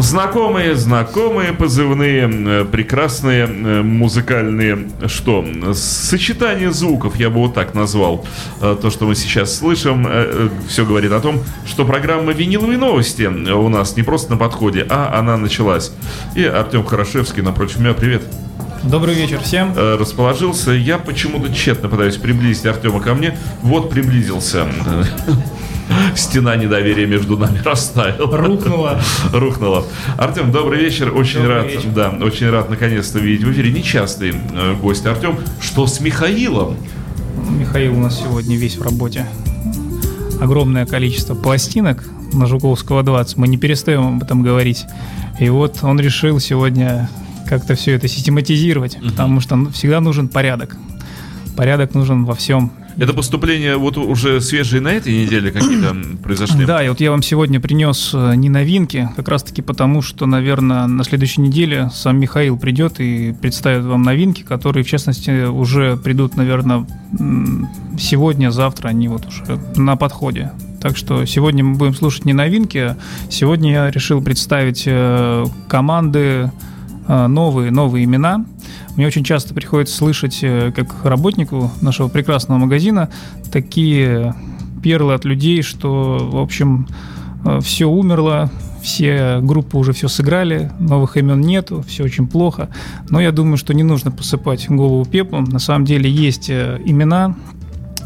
Знакомые, знакомые позывные, э, прекрасные э, музыкальные, что, сочетание звуков, я бы вот так назвал. Э, то, что мы сейчас слышим, все говорит о том, что программа «Виниловые новости» у нас не просто на подходе, а она началась. И Артем Хорошевский напротив меня, привет. Добрый вечер всем. Расположился. Я почему-то тщетно пытаюсь приблизить Артема ко мне. Вот приблизился стена недоверия между нами растаяла. Рухнула. Рухнула. Артем, добрый вечер. Очень добрый рад, вечер. да, очень рад наконец-то видеть в эфире нечастый э, гость Артем. Что с Михаилом? Михаил у нас сегодня весь в работе. Огромное количество пластинок на Жуковского 20. Мы не перестаем об этом говорить. И вот он решил сегодня как-то все это систематизировать, потому что всегда нужен порядок. Порядок нужен во всем. Это поступление вот уже свежие на этой неделе какие-то произошли? Да, и вот я вам сегодня принес э, не новинки, как раз-таки потому, что, наверное, на следующей неделе сам Михаил придет и представит вам новинки, которые, в частности, уже придут, наверное, сегодня, завтра, они вот уже на подходе. Так что сегодня мы будем слушать не новинки, сегодня я решил представить э, команды, э, новые, новые имена – мне очень часто приходится слышать, э, как работнику нашего прекрасного магазина, такие перлы от людей, что, в общем, э, все умерло, все группы уже все сыграли, новых имен нету, все очень плохо. Но я думаю, что не нужно посыпать голову пеплом. На самом деле есть э, имена,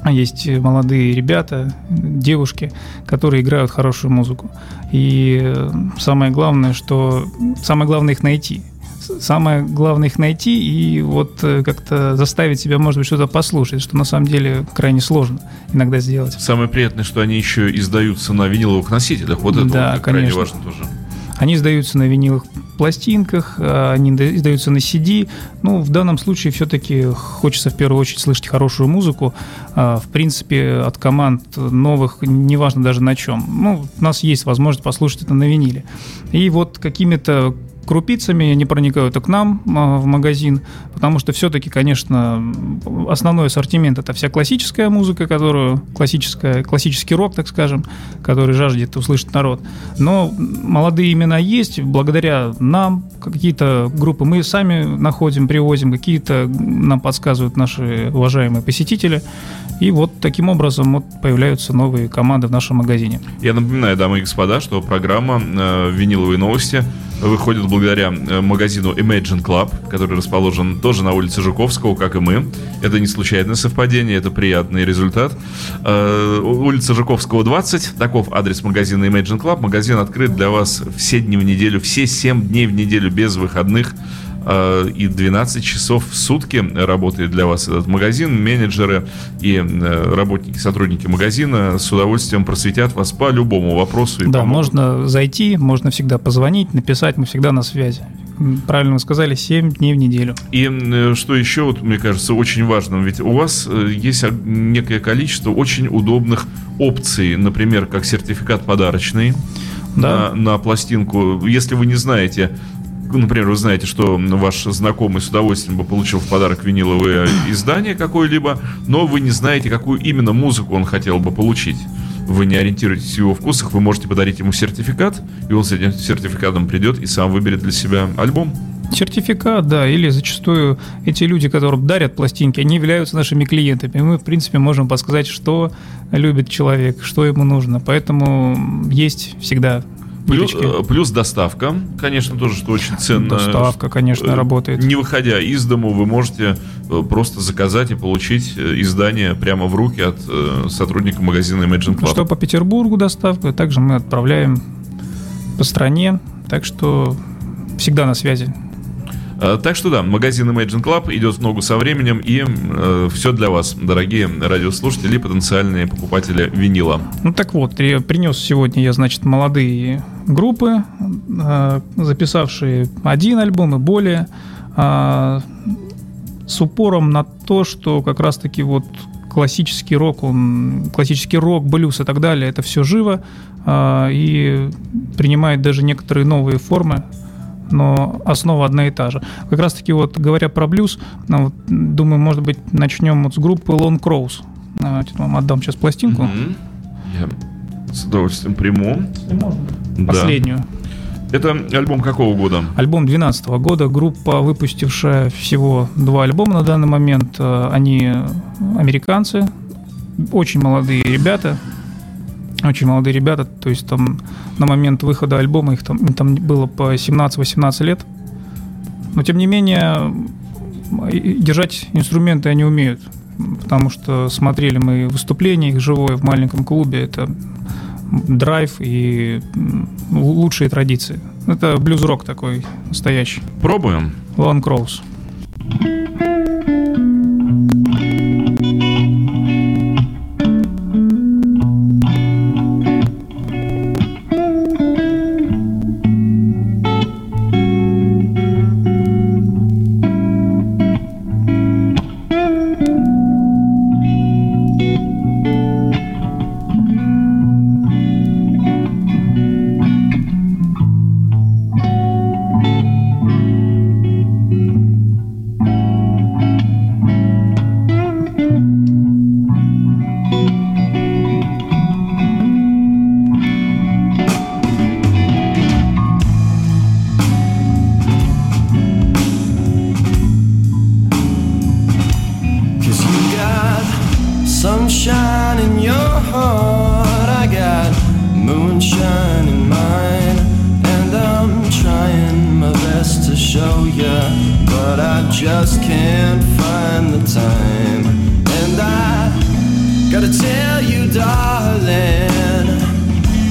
есть молодые ребята, девушки, которые играют хорошую музыку. И самое главное, что самое главное их найти. Самое главное их найти и вот э, как-то заставить себя, может быть, что-то послушать, что на самом деле крайне сложно иногда сделать. Самое приятное, что они еще издаются на виниловых носителях. Вот это да, вот крайне важно тоже. Они издаются на виниловых пластинках, а они издаются на CD. Ну, в данном случае все-таки хочется в первую очередь слышать хорошую музыку. А, в принципе, от команд новых, неважно даже на чем. Ну, у нас есть возможность послушать это на виниле. И вот какими-то крупицами, они проникают и к нам а, в магазин, потому что все-таки, конечно, основной ассортимент это вся классическая музыка, которую классическая, классический рок, так скажем, который жаждет услышать народ. Но молодые имена есть, благодаря нам какие-то группы мы сами находим, привозим, какие-то нам подсказывают наши уважаемые посетители. И вот таким образом вот появляются новые команды в нашем магазине. Я напоминаю, дамы и господа, что программа э, «Виниловые новости» выходит благодаря э, магазину Imagine Club, который расположен тоже на улице Жуковского, как и мы. Это не случайное совпадение, это приятный результат. Э, улица Жуковского, 20. Таков адрес магазина Imagine Club. Магазин открыт для вас все дни в неделю, все 7 дней в неделю без выходных и 12 часов в сутки работает для вас этот магазин. Менеджеры и работники, сотрудники магазина с удовольствием просветят вас по любому вопросу. да, помогут. можно зайти, можно всегда позвонить, написать, мы всегда на связи правильно вы сказали, 7 дней в неделю. И э, что еще, вот, мне кажется, очень важным, ведь у вас э, есть некое количество очень удобных опций, например, как сертификат подарочный да. на, на пластинку. Если вы не знаете, например, вы знаете, что ваш знакомый с удовольствием бы получил в подарок виниловое издание какое-либо, но вы не знаете, какую именно музыку он хотел бы получить вы не ориентируетесь в его вкусах, вы можете подарить ему сертификат, и он с этим сертификатом придет и сам выберет для себя альбом. Сертификат, да, или зачастую эти люди, которым дарят пластинки, они являются нашими клиентами. Мы, в принципе, можем подсказать, что любит человек, что ему нужно. Поэтому есть всегда Плюс, э, плюс доставка, конечно, тоже, что очень ценно. Доставка, конечно, э, работает. Не выходя из дому, вы можете э, просто заказать и получить издание прямо в руки от сотрудника магазина Imagine Club. Что по Петербургу доставка, также мы отправляем по стране, так что всегда на связи. Э, так что да, магазин Imagine Club идет в ногу со временем, и э, все для вас, дорогие радиослушатели потенциальные покупатели винила. Ну так вот, принес сегодня я, значит, молодые группы, э, записавшие один альбом и более, э, с упором на то, что как раз-таки вот классический рок, он, классический рок, блюз и так далее, это все живо э, и принимает даже некоторые новые формы но основа одна и та же. Как раз таки вот говоря про блюз, ну, вот, думаю, может быть, начнем вот с группы Lone Crows. Давайте вам отдам сейчас пластинку. Mm-hmm. Я с удовольствием приму. Да. Последнюю. Это альбом какого года? Альбом 2012 года. Группа, выпустившая всего два альбома на данный момент. Э, они американцы, очень молодые ребята. Очень молодые ребята, то есть там на момент выхода альбома их там, там было по 17-18 лет. Но тем не менее, держать инструменты они умеют, потому что смотрели мы выступления их живое в маленьком клубе, это драйв и лучшие традиции. Это блюз-рок такой настоящий. Пробуем. Лон Кроуз. Э, show you, but I just can't find the time. And I gotta tell you, darling,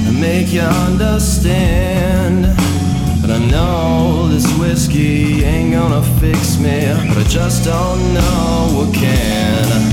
and make you understand. But I know this whiskey ain't gonna fix me, but I just don't know what can.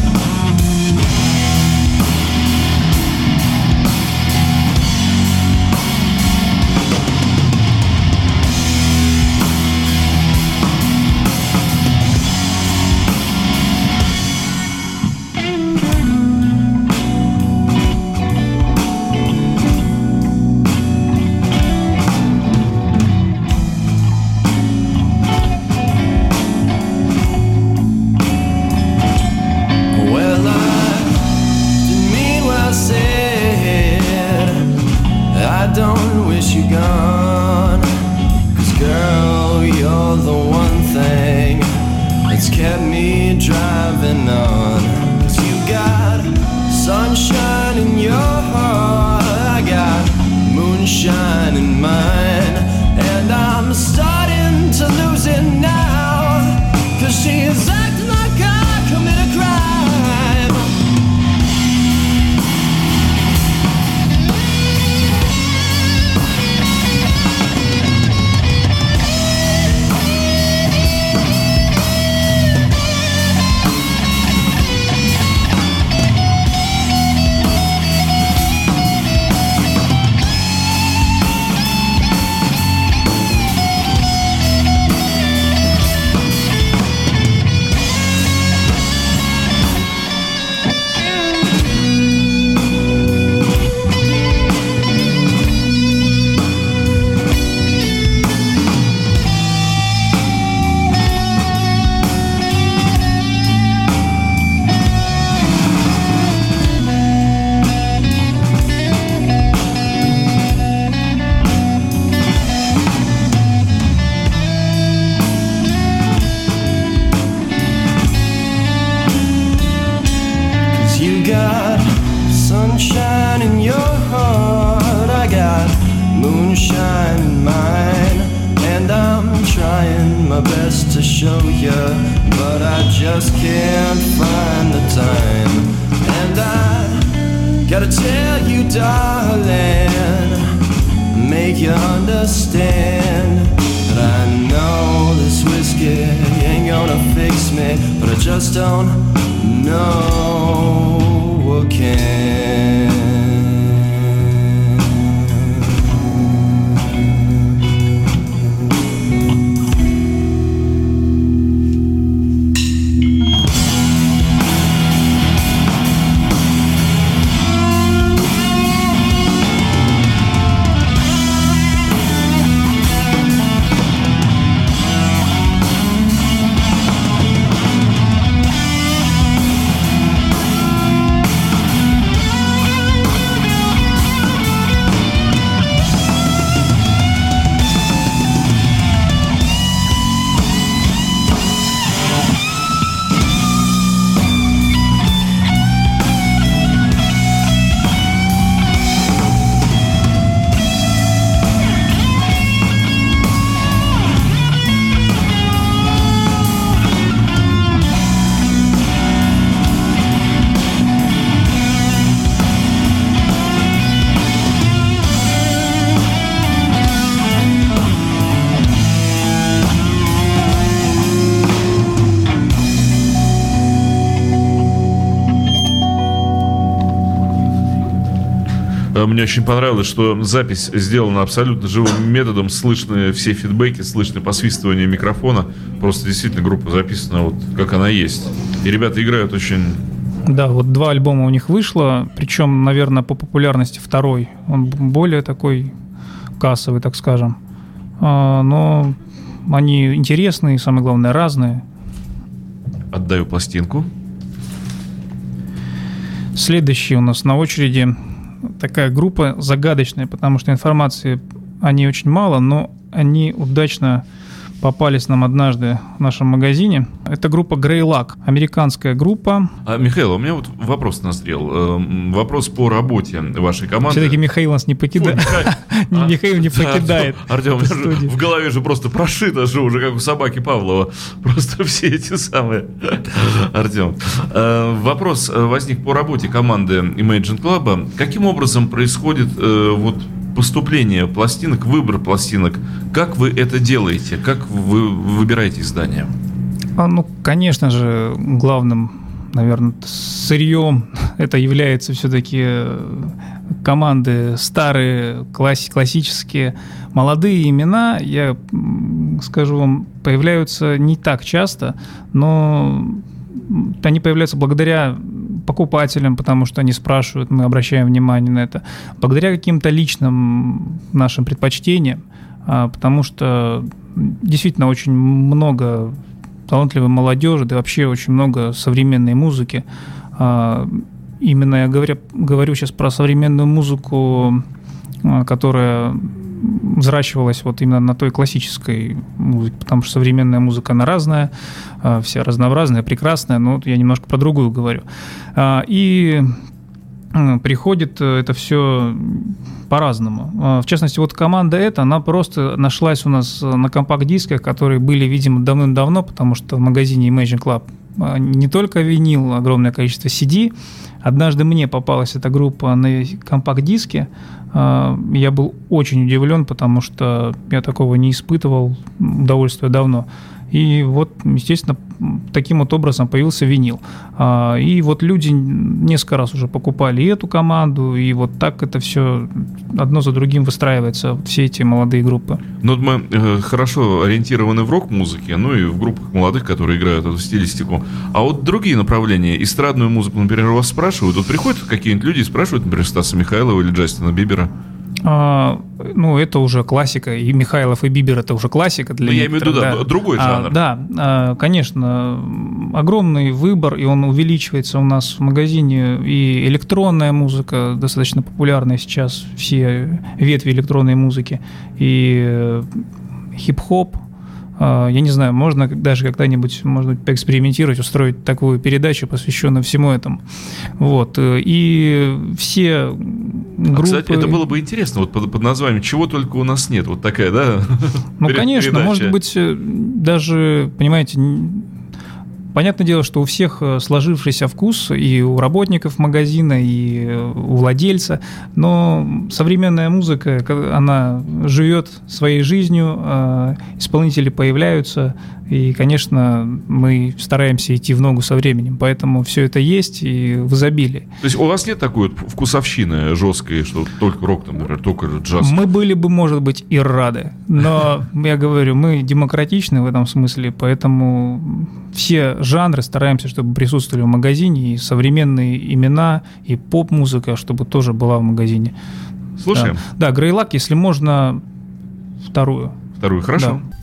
Мне очень понравилось, что запись сделана абсолютно живым методом, слышны все фидбэки, слышны посвистывание микрофона. Просто действительно группа записана вот как она есть. И ребята играют очень да, вот два альбома у них вышло, причем, наверное, по популярности второй. Он более такой кассовый, так скажем. А, но они интересные, самое главное, разные. Отдаю пластинку. Следующий у нас на очереди такая группа загадочная, потому что информации о ней очень мало, но они удачно попались нам однажды в нашем магазине. Это группа Grey Luck, американская группа. А, Михаил, у меня вот вопрос назрел. Эм, вопрос по работе вашей команды. Все-таки Михаил нас не покидает. Михаил не покидает. Артем, в голове же просто прошито же уже, как у собаки Павлова. Просто все эти самые. Артем. Э, вопрос э, возник по работе команды Imagine Club. Каким образом происходит э, вот поступление пластинок, выбор пластинок. Как вы это делаете? Как вы выбираете издание? А, ну, конечно же, главным, наверное, сырьем это является все-таки э, команды старые, класс, классические, молодые имена, я скажу вам, появляются не так часто, но они появляются благодаря покупателям, потому что они спрашивают, мы обращаем внимание на это, благодаря каким-то личным нашим предпочтениям, а, потому что действительно очень много талантливой молодежи, да вообще очень много современной музыки. А, именно я говорю, говорю сейчас про современную музыку, а, которая взращивалась вот именно на той классической музыке, потому что современная музыка, она разная, а, вся разнообразная, прекрасная, но я немножко про другую говорю. А, и приходит это все по-разному. А, в частности, вот команда эта, она просто нашлась у нас на компакт-дисках, которые были, видимо, давным-давно, потому что в магазине Imagine Club не только винил, огромное количество CD. Однажды мне попалась эта группа на компакт-диске, а, я был очень удивлен, потому что я такого не испытывал удовольствия давно. И вот, естественно, таким вот образом появился винил. А, и вот люди несколько раз уже покупали эту команду, и вот так это все одно за другим выстраивается, все эти молодые группы. Ну, мы э, хорошо ориентированы в рок-музыке, ну и в группах молодых, которые играют эту стилистику. А вот другие направления, эстрадную музыку, например, вас спрашивают, вот приходят какие-нибудь люди и спрашивают, например, Стаса Михайлова или Джастина Бибера, а, ну, это уже классика. И Михайлов, и Бибер это уже классика для Но ну, я имею в виду, да, другой а, жанр. А, да, а, конечно, огромный выбор, и он увеличивается у нас в магазине. И электронная музыка достаточно популярная сейчас, все ветви электронной музыки. И э, хип-хоп, я не знаю, можно даже когда-нибудь, может быть, поэкспериментировать, устроить такую передачу, посвященную всему этому. Вот. Э, и все группы... А, кстати, это было бы интересно, вот под, под названием «Чего только у нас нет», вот такая, да? Ну, конечно, может быть, э, даже, понимаете, Понятное дело, что у всех э, сложившийся вкус и у работников магазина, и у владельца, но современная музыка, она живет своей жизнью, а исполнители появляются, и, конечно, мы стараемся идти в ногу со временем, поэтому все это есть и в изобилии. То есть у вас нет такой вот вкусовщины жесткой, что только рок, например, только джаз? Мы были бы, может быть, и рады, но я говорю, мы демократичны в этом смысле, поэтому все жанры стараемся, чтобы присутствовали в магазине, и современные имена, и поп-музыка, чтобы тоже была в магазине. Слушаем. Да, да Грейлак, если можно, вторую. Вторую, хорошо. Да.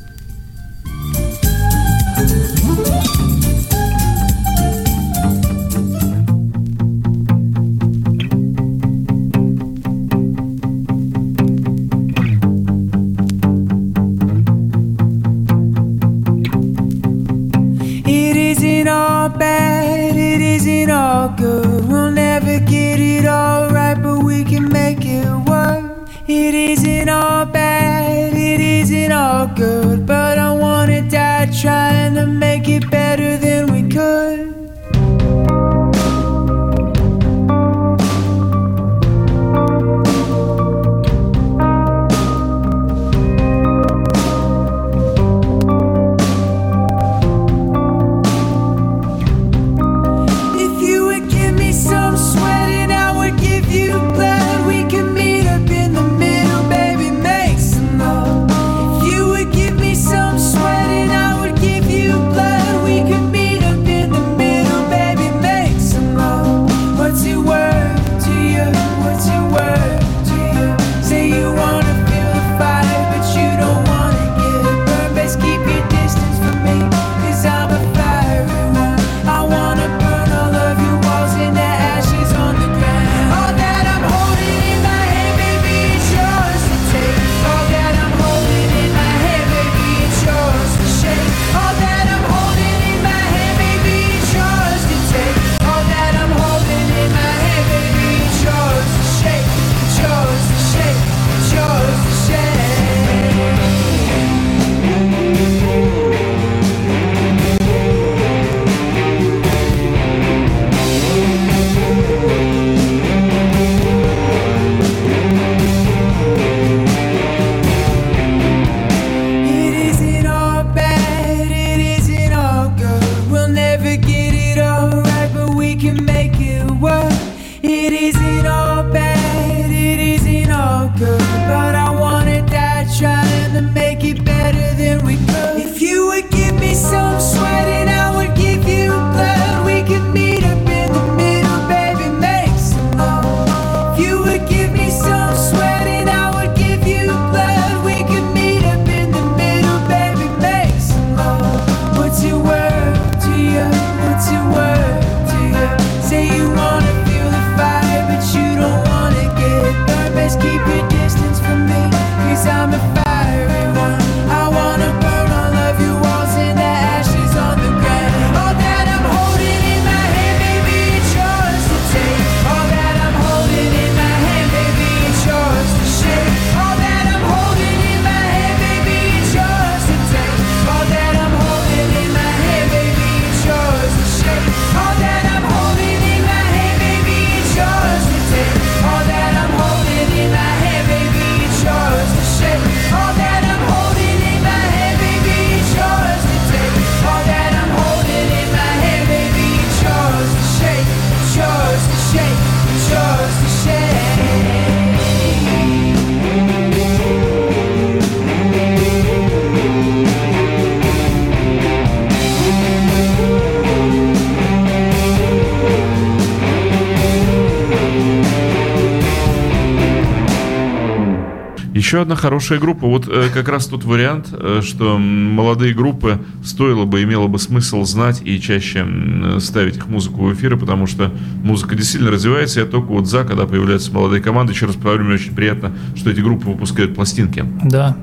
Еще одна хорошая группа. Вот э, как раз тут вариант, э, что молодые группы стоило бы, имело бы смысл знать и чаще м, ставить их музыку в эфиры, потому что музыка действительно развивается. Я только вот за, когда появляются молодые команды. Еще раз повторю, мне очень приятно, что эти группы выпускают пластинки. Да.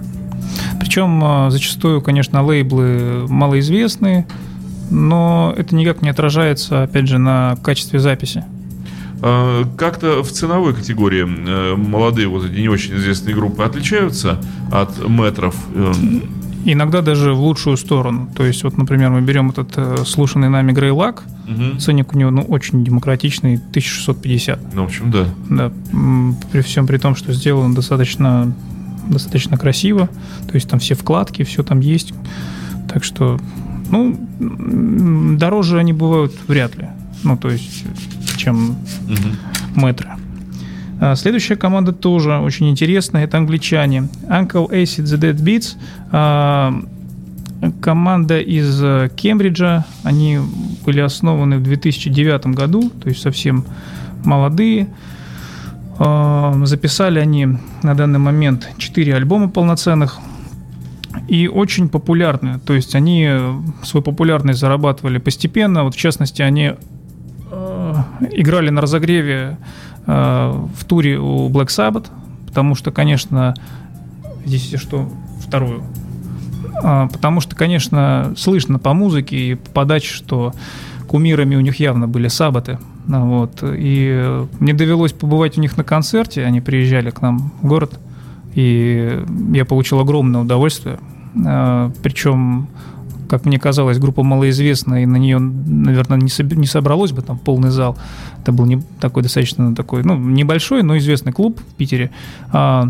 Причем а, зачастую, конечно, лейблы малоизвестные, но это никак не отражается, опять же, на качестве записи. А, Как-то в ценовой категории э, молодые вот эти не очень известные группы отличаются от метров. Э, Иногда даже в лучшую сторону. То есть, вот, например, мы берем этот э, слушанный нами Грейлак, мгм. ценник у него ну, очень демократичный, 1650. Ну, в общем, да. Да, при всем при том, что сделан достаточно, достаточно красиво, то есть там все вкладки, все там есть. Так что, ну, дороже они бывают вряд ли. Ну, то есть, чем Мгм. метры. А, Следующая команда тоже очень интересная. Это англичане. Uncle Acid The Dead Beats. а, Команда из э, Кембриджа. Они были основаны в 2009 году, то есть совсем молодые. А, Записали они на данный момент 4 альбома полноценных и очень популярны. То есть они э, свою популярность зарабатывали постепенно. Вот в частности, они играли на разогреве э, в туре у Black Sabbath, потому что, конечно, здесь если что вторую. А, Потому что, конечно, слышно по музыке и по подаче, что кумирами у них явно были сабаты. Ну, Вот. И мне довелось побывать у них на концерте. Они приезжали к нам в город. И я получил огромное удовольствие. А, Причем, как мне казалось, группа малоизвестная, и на нее, наверное, не, соб- не собралось бы там полный зал. Это был не, такой достаточно такой, ну, небольшой, но известный клуб в Питере. А,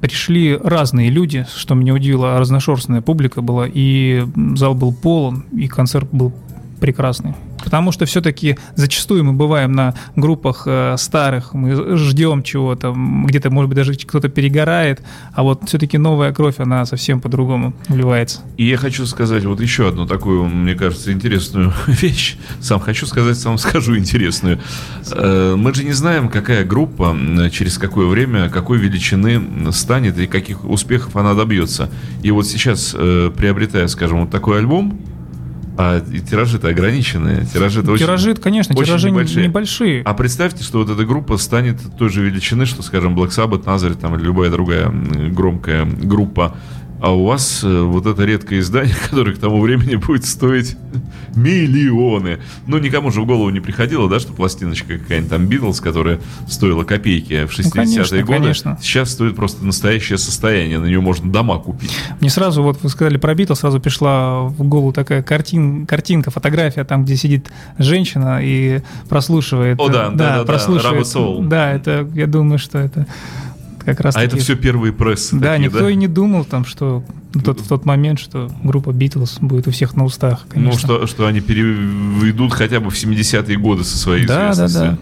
пришли разные люди, что меня удивило, разношерстная публика была, и зал был полон, и концерт был прекрасный. Потому что все-таки зачастую мы бываем на группах э, старых, мы ждем чего-то, где-то, может быть, даже кто-то перегорает, а вот все-таки новая кровь, она совсем по-другому вливается. И я хочу сказать вот еще одну такую, мне кажется, интересную вещь. Сам хочу сказать, сам скажу интересную. Э, Мы же не знаем, какая группа через какое время, какой величины станет и каких успехов она добьется. И вот сейчас, э, приобретая, скажем, вот такой альбом, а тиражи-то ограниченные, тиражи-то очень... тиражи, конечно, очень тиражи небольшие. небольшие. А представьте, что вот эта группа станет той же величины, что, скажем, Black Sabbath, Nazareth там, или любая другая громкая группа. А у вас э, вот это редкое издание, которое к тому времени будет стоить миллионы. Ну, никому же в голову не приходило, да, что пластиночка какая-нибудь там Beatles, которая стоила копейки в 60-е Ну, конечно, годы, конечно. сейчас стоит просто настоящее состояние, на нее можно дома купить. Мне сразу, вот вы сказали про Битлз, сразу пришла в голову такая картин, картинка, фотография, там, где сидит женщина и прослушивает. О, да, э, да, да, да, прослушивает. Rabbit Soul. Да, это, я думаю, что это как раз А это все первые прессы. Да, такие, никто и не думал там, что в тот, в тот момент, что группа Битлз будет у всех на устах, конечно. Ну, что, что они переведут хотя бы в 70-е годы со своей Да, да, известностью. да.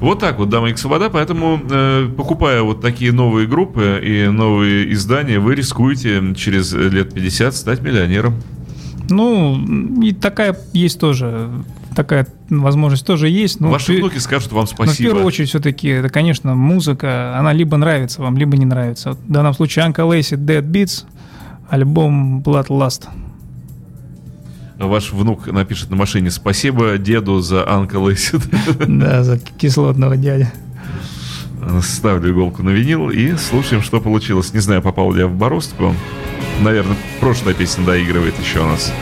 Вот так вот, дамы и господа. Поэтому, э, покупая вот такие новые группы и новые издания, вы рискуете через лет 50 стать миллионером. Ну, и такая есть тоже, такая возможность тоже есть. Ну, Ваши внуки скажут вам но в спасибо. первую очередь все-таки, это, конечно, музыка, она либо нравится вам, либо не нравится. Вот в данном случае Uncle Acid Dead Beats, альбом Bloodlust. Ваш внук напишет на машине спасибо деду за Uncle Acid. Да, за кислотного дядя. Ставлю иголку на винил и слушаем, что получилось. Не знаю, попал ли я в бороздку. Наверное, прошлая песня доигрывает еще у нас.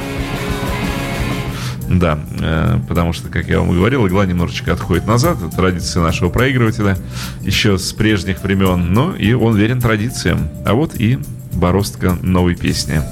Да, э, потому что, как я вам и говорил, игла немножечко отходит назад. Это традиция нашего проигрывателя еще с прежних времен. Ну, и он верен традициям. А вот и бороздка новой песни.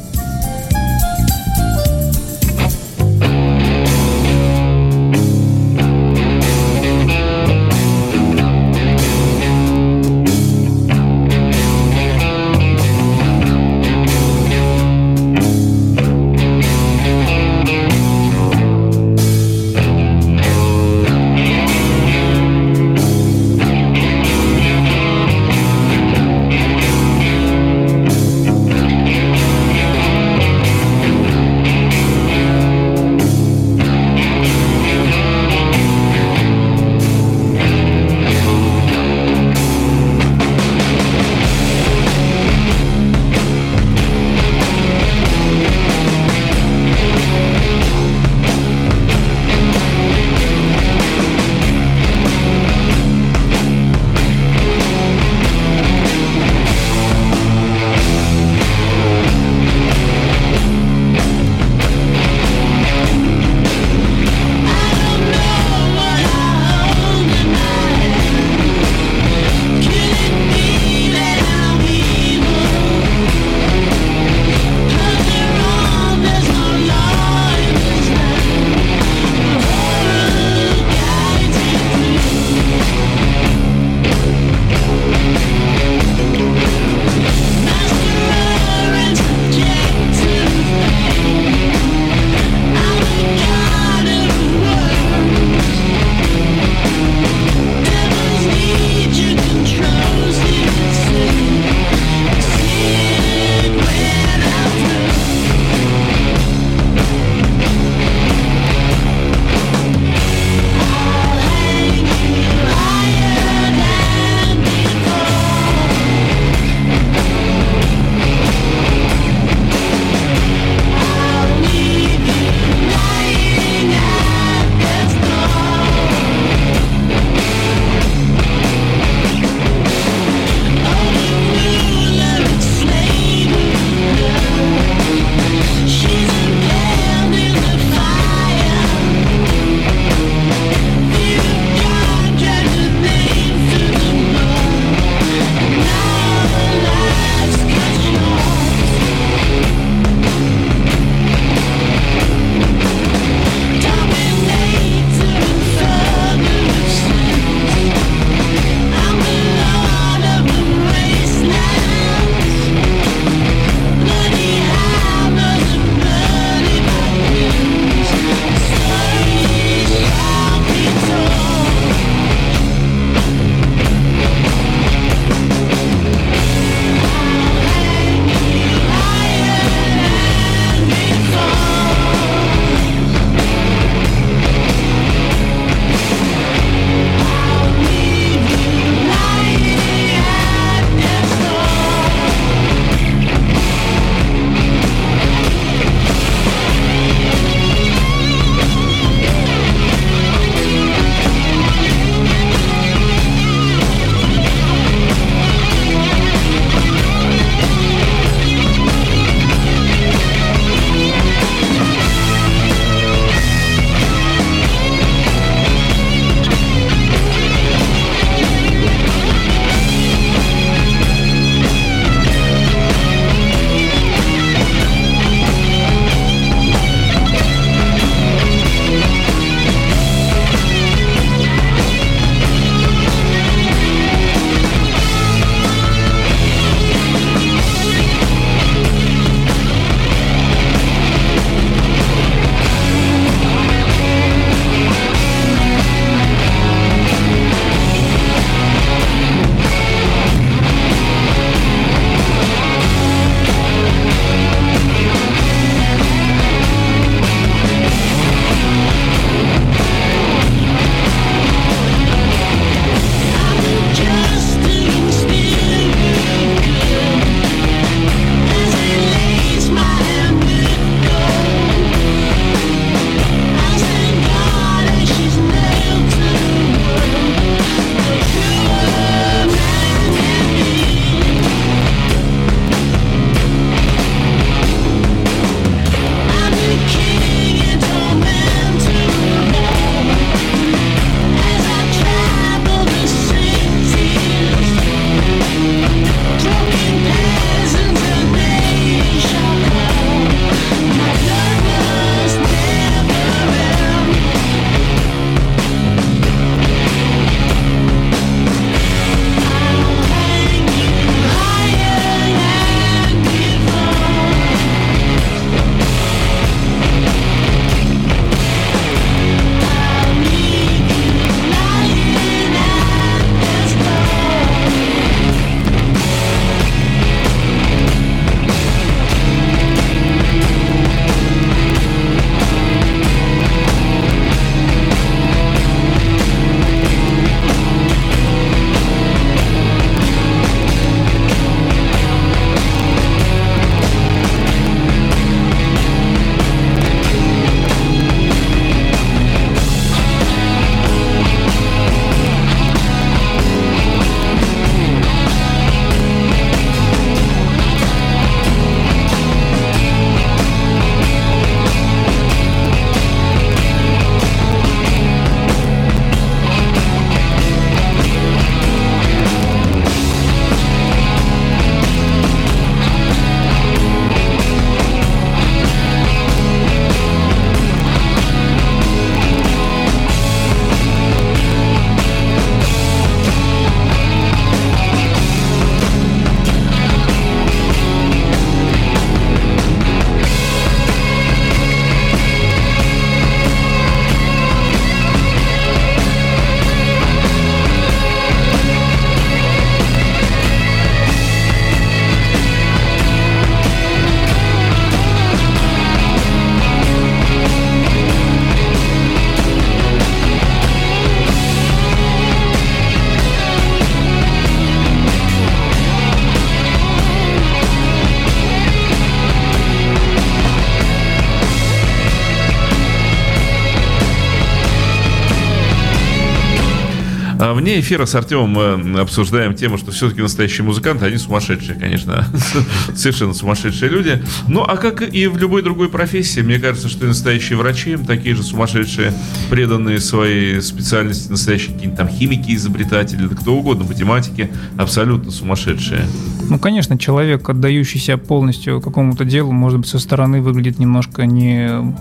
Вне эфира с Артемом мы обсуждаем тему, что все-таки настоящие музыканты, они сумасшедшие, конечно. Совершенно сумасшедшие люди. Ну, а как и в любой другой профессии, мне кажется, что и настоящие врачи такие же сумасшедшие, преданные своей специальности, настоящие какие-нибудь там химики, изобретатели, да кто угодно, математики, абсолютно сумасшедшие. Ну, конечно, человек, отдающийся полностью какому-то делу, может быть, со стороны выглядит немножко не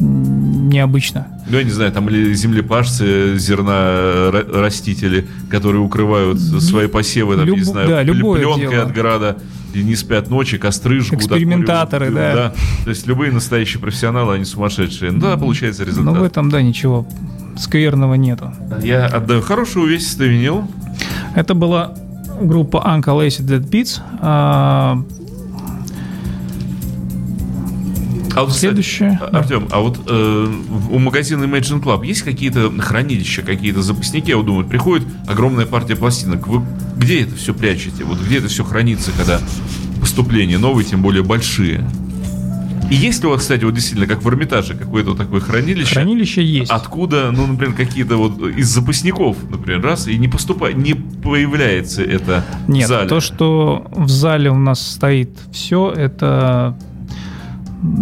необычно. Ну, я не знаю, там или землепашцы, зерна растители, которые укрывают свои посевы, там, Люб... не знаю, да, пленкой дело. от града, и не спят ночи, костры жгут. Экспериментаторы, откуривают, да. То есть любые настоящие профессионалы, они сумасшедшие. Ну, да, получается результат. Но в этом, да, ничего скверного нету. Я отдаю хороший увесистый винил. Это была группа Uncle Acid Dead Beats. А, А вот, Следующее. кстати, Артем, а вот э, у магазина Imagine Club есть какие-то хранилища, какие-то запасники? Я вот думаю, приходит огромная партия пластинок. Вы где это все прячете? Вот где это все хранится, когда поступления новые, тем более большие? И есть ли у вас, кстати, вот действительно, как в Эрмитаже, какое-то вот такое хранилище? Хранилище есть. Откуда, ну, например, какие-то вот из запасников, например, раз, и не поступает, не появляется это Нет, в зале. то, что в зале у нас стоит все, это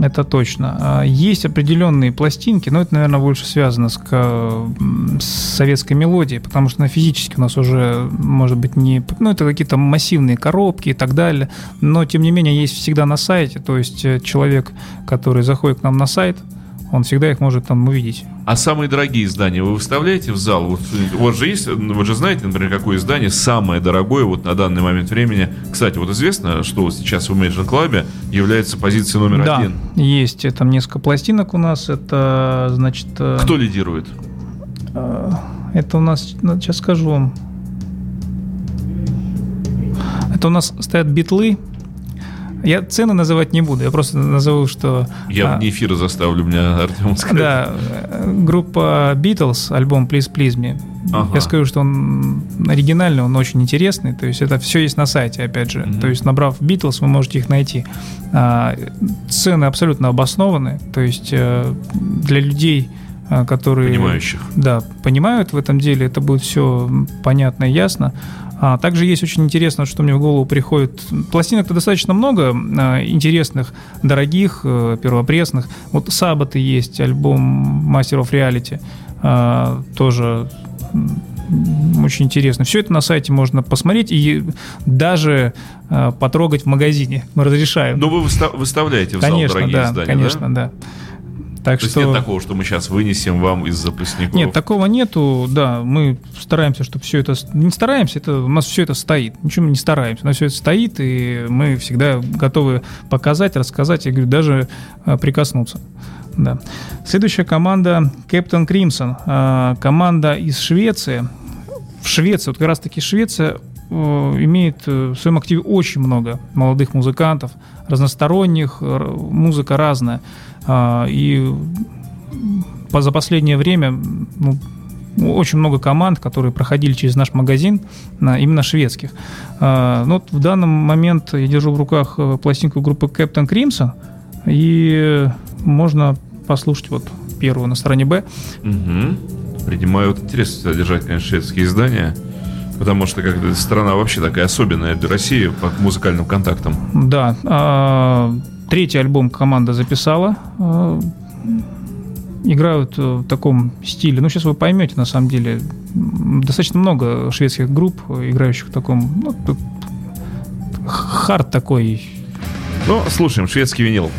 это точно. А Есть определенные пластинки, но это, наверное, больше связано с, с советской мелодией, потому что на физически у нас уже, может быть, не... Ну, это какие-то массивные коробки и так далее, но, тем не менее, есть всегда на сайте, то есть э, человек, который заходит к нам на сайт, он всегда их может там увидеть. А самые дорогие издания вы выставляете в зал? Вот, у вас же есть, вы же знаете, например, какое издание самое дорогое вот на данный момент времени. Кстати, вот известно, что сейчас в Imagine Club является позиция номер да, один. есть там несколько пластинок у нас, это, значит... э, Кто лидирует? э, Это у нас, ну, сейчас скажу вам. Это у нас стоят битлы. Я цены называть не буду, я просто назову, что... Я а, вне эфира заставлю меня Артем сказать. Да, э, группа Beatles, альбом Please Please Me. Ага. Я скажу, что он оригинальный, он очень интересный. То есть это все есть на сайте, опять же. Мгм. То есть набрав Beatles, вы можете их найти. А, цены абсолютно обоснованы. То есть э, для людей, а, которые... Понимающих. Да, понимают в этом деле, это будет все понятно и ясно. А также есть очень интересно, что мне в голову приходит. Пластинок-то достаточно много а, интересных, дорогих, э, первопресных. Вот Сабаты есть, альбом Master of Reality. а, тоже очень интересно. Все это на сайте можно посмотреть и даже а, потрогать в магазине. Мы разрешаем. Но вы выста- выставляете в конечно, зал дорогие да, издания, конечно, да. Так То есть что... нет такого, что мы сейчас вынесем вам из запасников? Нет, такого нету, да, мы стараемся, чтобы все это... Не стараемся, это у нас все это стоит, ничего мы не стараемся, у нас все это стоит, и мы всегда готовы показать, рассказать, я говорю, даже э, прикоснуться. Да. Следующая команда Captain Crimson, э, команда из Швеции. В Швеции, вот как раз таки Швеция имеет э, в своем активе очень много молодых музыкантов, разносторонних, р- музыка разная. А, И за последнее время ну, очень много команд, которые проходили через наш магазин, именно шведских. А, ну, вот в данный момент я держу в руках э, пластинку группы Captain Crimson, и можно послушать вот первую на стороне Б. Принимаю вот интересно держать, конечно, шведские издания. Потому что как бы страна вообще такая особенная для России по музыкальным контактам. Да, а, третий альбом команда записала. а, Играют э, в таком стиле. Ну, сейчас вы поймете, на самом деле, достаточно много шведских групп, играющих в таком, ну, хард такой, Ну, слушаем, шведский винил.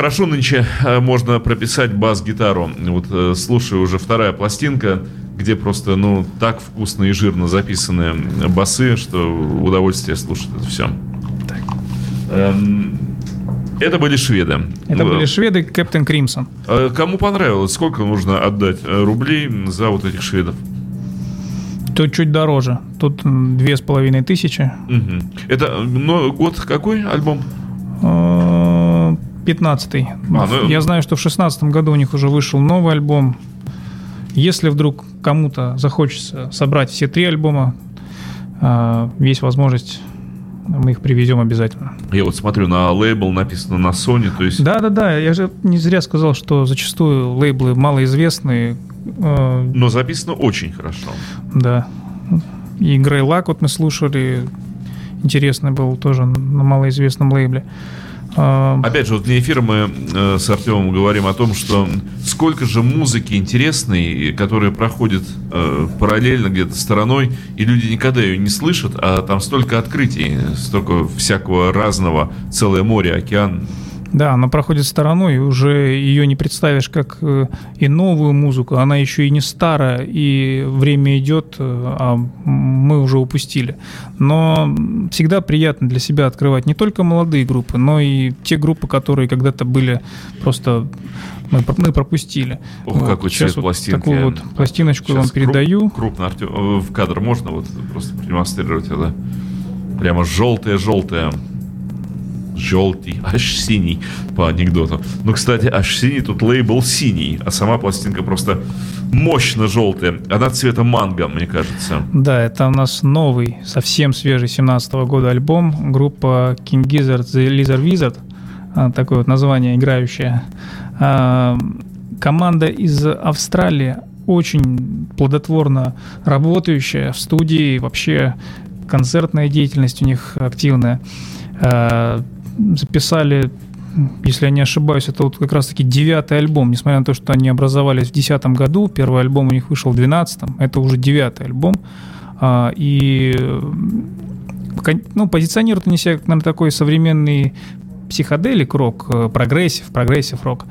Хорошо нынче э, можно прописать бас-гитару. Вот э, слушаю уже вторая пластинка, где просто, ну, так вкусно и жирно записаны басы, что удовольствие слушать это все. Эм, это были шведы. Это были шведы Кэптен Кримсон. э, Кому понравилось? Сколько нужно отдать рублей за вот этих шведов? Тут чуть дороже. Тут две с половиной тысячи. Мгм. Это ну, год какой альбом? Э, Пятнадцатый. А, ну- Я знаю, что в шестнадцатом году у них уже вышел новый альбом. Если вдруг кому-то захочется собрать все три альбома, э, есть возможность, мы их привезем обязательно. Я вот смотрю на лейбл, написано на Sony, то есть... Да-да-да, я же не зря сказал, что зачастую лейблы малоизвестные. э, Но записано очень хорошо. Да. И Грей Лак вот мы слушали. Интересный был тоже на малоизвестном лейбле. А, Опять же, вот вне эфира мы э, с Артемом говорим о том, что сколько же музыки интересной, которая проходит э, параллельно где-то стороной, и люди никогда ее не слышат, а там столько открытий, столько всякого разного, целое море, океан. Да, она проходит стороной, уже ее не представишь как э, и новую музыку. Она еще и не старая, и время идет, э, а мы уже упустили. Но всегда приятно для себя открывать не только молодые группы, но и те группы, которые когда-то были просто мы, мы пропустили. Ох, какой сейчас цвет пластинки. Такую вот пластиночку я вам Сейчас круп- передаю. крупно, Артем, э, в кадр можно вот просто продемонстрировать это? Прямо желтое-желтое. Желтый, аж синий, по анекдоту. Ну, кстати, аж синий, тут лейбл синий, а сама пластинка просто мощно желтая. Она цвета манго, мне кажется. Да, это у нас новый, совсем свежий 17 года альбом. Группа King Gizzard The Lizard Wizard. а, Такое вот название играющее. А, Команда из Австралии очень плодотворно работающая в студии. Вообще концертная деятельность у них активная. Записали если я не ошибаюсь, это вот как раз-таки девятый альбом, несмотря на то, что они образовались в десятом году, первый альбом у них вышел в двенадцатом, это уже девятый альбом, А, и ну, позиционируют они себя наверное, такой современный psychedelic rock, э, progressive, progressive rock. А,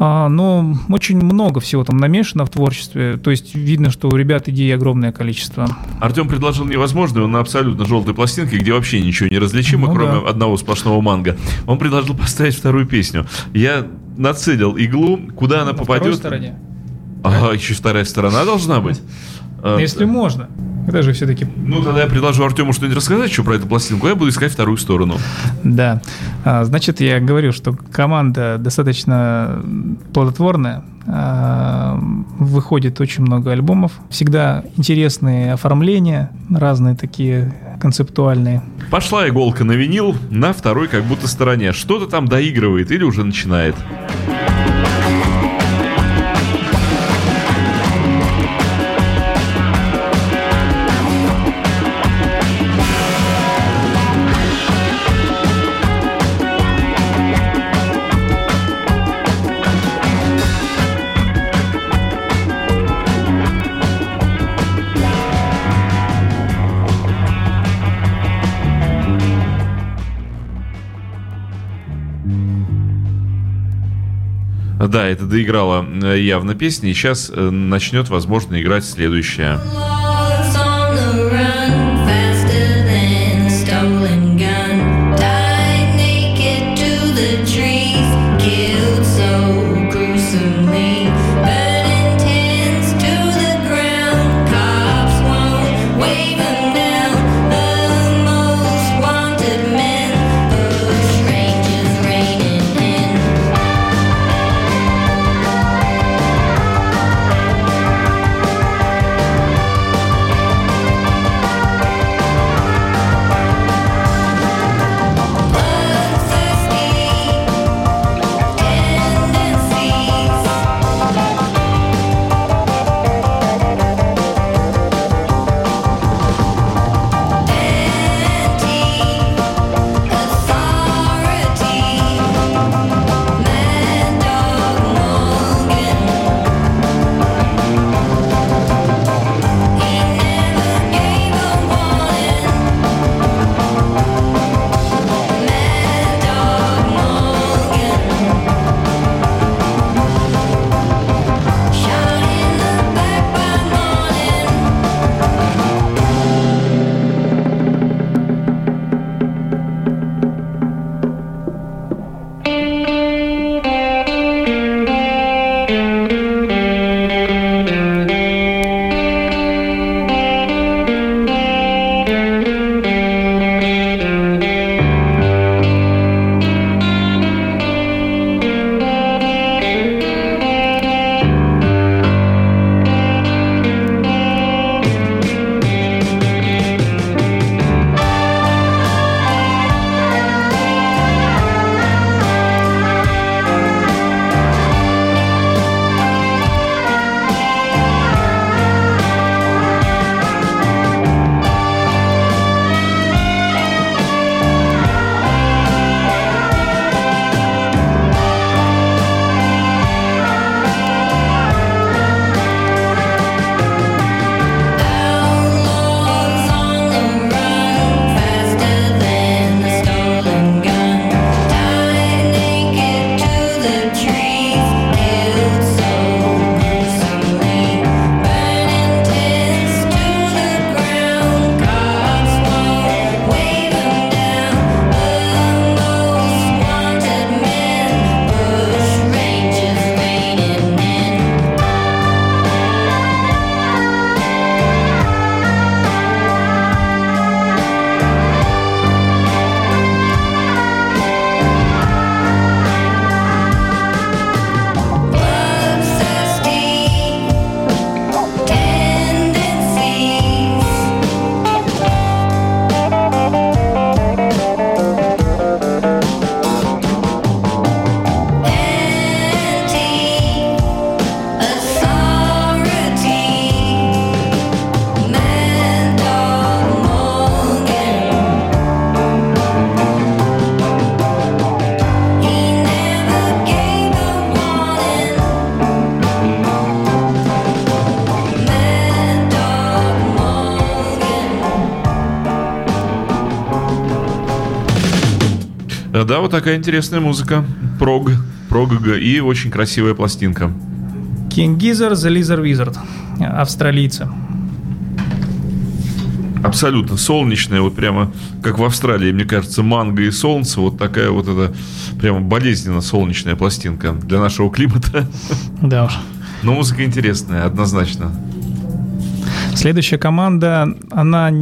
но очень много всего там намешано в творчестве, то есть видно, что у ребят идей огромное количество. Артем предложил невозможное, он на абсолютно желтой пластинке, где вообще ничего не различимо, Ну кроме да. одного сплошного манго. Он предложил поставить вторую песню. Я нацелил иглу, куда она На второй попадет. стороне. Ага, еще вторая сторона должна быть. А, Если можно. Это же все-таки Ну, тогда я предложу Артему что-нибудь рассказать еще про эту пластинку, я буду искать вторую сторону. Да. А, Значит, я говорю, что команда достаточно плодотворная. А, Выходит очень много альбомов. Всегда интересные оформления, разные такие концептуальные. Пошла иголка на винил на второй как будто стороне. Что-то там доигрывает или уже начинает. Да, это доиграла э, явно песня, и сейчас э, начнет, возможно, играть следующая. Да, вот такая интересная музыка. Прог, прог и очень красивая пластинка. King Gizzard, The Lizard Wizard. Австралийцы. Абсолютно солнечная, вот прямо как в Австралии, мне кажется, манго и солнце, вот такая вот эта прямо болезненно солнечная пластинка для нашего климата. Да уж. Но музыка интересная, однозначно. Следующая команда, она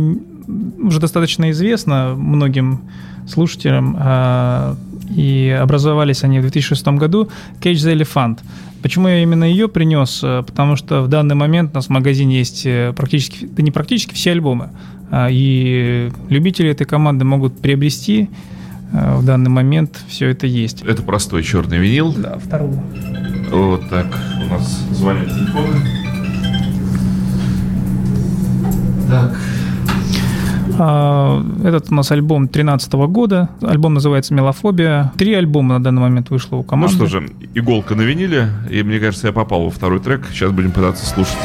уже достаточно известна многим слушателям, а, и образовались они в 2006 году, Cage the Elephant. Почему я именно ее принес? А, Потому что в данный момент у нас в магазине есть э, практически, да не практически все альбомы, А, и любители этой команды могут приобрести в данный момент все это есть. Это простой черный винил. Да, вторую. Вот так. У нас звонят телефоны. Так. А, Этот у нас альбом 2013 года. Альбом называется «Мелофобия». Три альбома на данный момент вышло у Ну команды. что же, иголка на виниле, и мне кажется, я попал во второй трек. Сейчас будем пытаться слушать.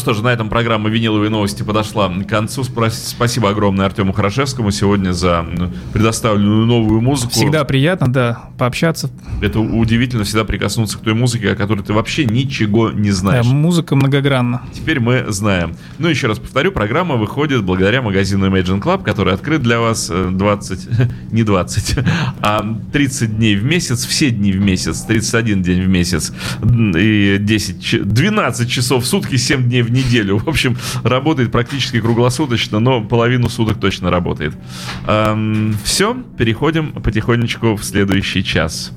Что же, на этом программа «Виниловые новости» подошла к концу. Спасибо огромное Артему Хорошевскому сегодня за м, предоставленную новую музыку. Всегда приятно, да, пообщаться. Это удивительно всегда прикоснуться к той музыке, о которой ты вообще ничего не Да, знаешь. музыка многогранна. Теперь мы знаем. Ну, еще раз повторю, программа выходит благодаря магазину Imagine Club, который открыт для вас э, 20, не 20, а 30 дней в месяц, все дни в месяц, 31 день в месяц и 10, ч- 12 часов в сутки, 7 дней в неделю. В общем, работает практически круглосуточно, но половину суток точно работает. все, переходим потихонечку в следующий час.